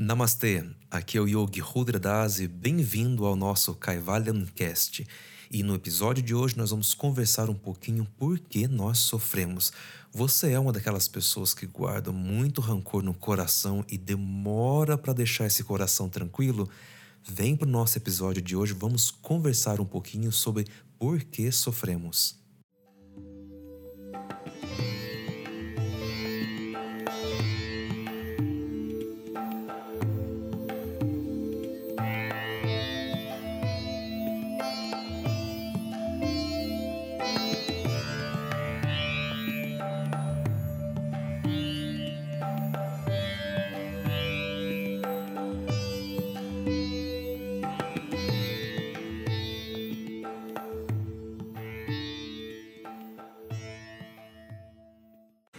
Namastê, aqui é o Yogi Rudra Das e bem-vindo ao nosso Kaivalyan Cast. E no episódio de hoje nós vamos conversar um pouquinho por que nós sofremos. Você é uma daquelas pessoas que guarda muito rancor no coração e demora para deixar esse coração tranquilo? Vem para o nosso episódio de hoje, vamos conversar um pouquinho sobre por que sofremos.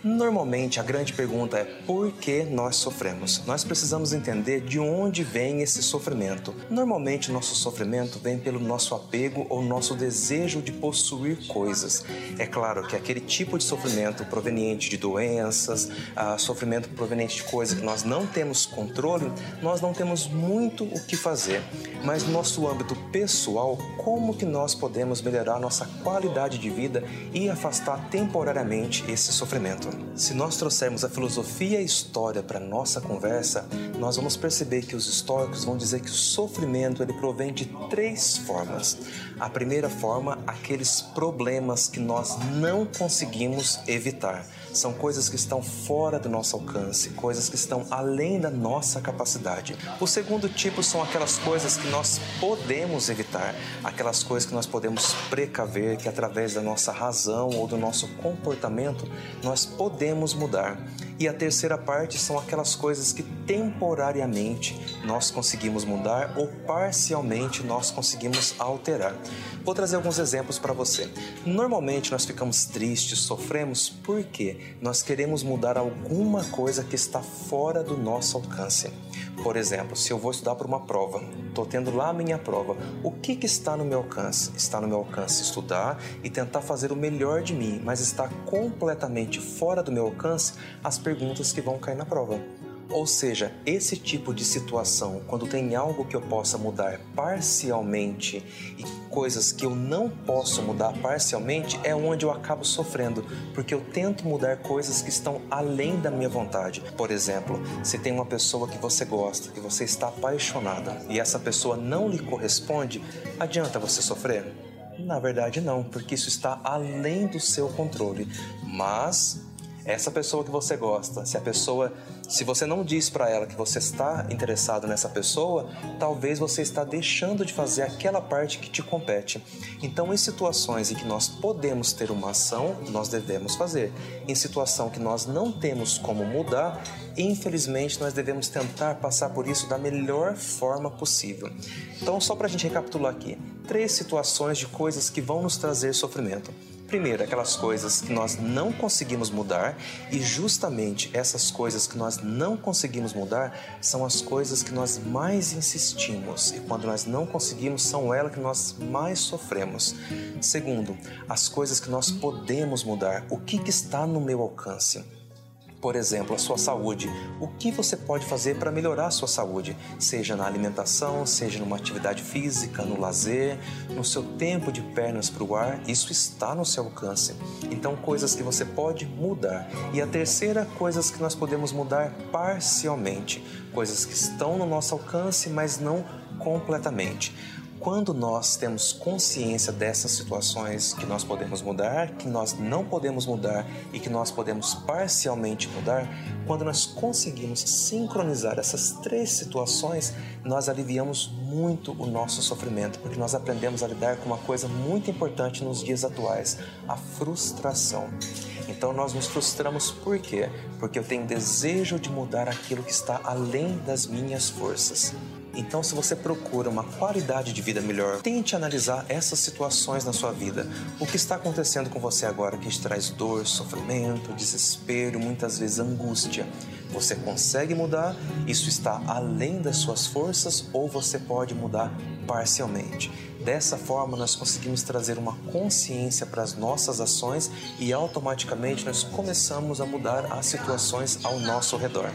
Normalmente a grande pergunta é por que nós sofremos? Nós precisamos entender de onde vem esse sofrimento. Normalmente nosso sofrimento vem pelo nosso apego ou nosso desejo de possuir coisas. É claro que aquele tipo de sofrimento proveniente de doenças, uh, sofrimento proveniente de coisas que nós não temos controle, nós não temos muito o que fazer. Mas no nosso âmbito pessoal, como que nós podemos melhorar nossa qualidade de vida e afastar temporariamente esse sofrimento? Se nós trouxermos a filosofia e a história para nossa conversa, nós vamos perceber que os históricos vão dizer que o sofrimento ele provém de três formas. A primeira forma, aqueles problemas que nós não conseguimos evitar. São coisas que estão fora do nosso alcance, coisas que estão além da nossa capacidade. O segundo tipo são aquelas coisas que nós podemos evitar, aquelas coisas que nós podemos precaver, que através da nossa razão ou do nosso comportamento nós podemos mudar. E a terceira parte são aquelas coisas que temporariamente nós conseguimos mudar ou parcialmente nós conseguimos alterar. Vou trazer alguns exemplos para você. Normalmente nós ficamos tristes, sofremos porque nós queremos mudar alguma coisa que está fora do nosso alcance. Por exemplo, se eu vou estudar para uma prova, estou tendo lá a minha prova, o que, que está no meu alcance? Está no meu alcance estudar e tentar fazer o melhor de mim, mas está completamente fora do meu alcance as perguntas que vão cair na prova. Ou seja, esse tipo de situação, quando tem algo que eu possa mudar parcialmente e coisas que eu não posso mudar parcialmente, é onde eu acabo sofrendo, porque eu tento mudar coisas que estão além da minha vontade. Por exemplo, se tem uma pessoa que você gosta, que você está apaixonada e essa pessoa não lhe corresponde, adianta você sofrer? Na verdade, não, porque isso está além do seu controle. Mas essa pessoa que você gosta, se a pessoa, se você não diz para ela que você está interessado nessa pessoa, talvez você está deixando de fazer aquela parte que te compete. Então, em situações em que nós podemos ter uma ação, nós devemos fazer. Em situação que nós não temos como mudar, infelizmente nós devemos tentar passar por isso da melhor forma possível. Então, só para a gente recapitular aqui, três situações de coisas que vão nos trazer sofrimento. Primeiro, aquelas coisas que nós não conseguimos mudar, e justamente essas coisas que nós não conseguimos mudar são as coisas que nós mais insistimos, e quando nós não conseguimos, são elas que nós mais sofremos. Segundo, as coisas que nós podemos mudar, o que, que está no meu alcance. Por exemplo, a sua saúde. O que você pode fazer para melhorar a sua saúde? Seja na alimentação, seja numa atividade física, no lazer, no seu tempo de pernas para o ar, isso está no seu alcance. Então, coisas que você pode mudar. E a terceira, coisas que nós podemos mudar parcialmente. Coisas que estão no nosso alcance, mas não completamente. Quando nós temos consciência dessas situações que nós podemos mudar, que nós não podemos mudar e que nós podemos parcialmente mudar, quando nós conseguimos sincronizar essas três situações, nós aliviamos muito o nosso sofrimento, porque nós aprendemos a lidar com uma coisa muito importante nos dias atuais: a frustração. Então nós nos frustramos por quê? Porque eu tenho desejo de mudar aquilo que está além das minhas forças. Então, se você procura uma qualidade de vida melhor, tente analisar essas situações na sua vida. O que está acontecendo com você agora que te traz dor, sofrimento, desespero, muitas vezes angústia. Você consegue mudar? Isso está além das suas forças ou você pode mudar parcialmente? Dessa forma, nós conseguimos trazer uma consciência para as nossas ações e automaticamente nós começamos a mudar as situações ao nosso redor.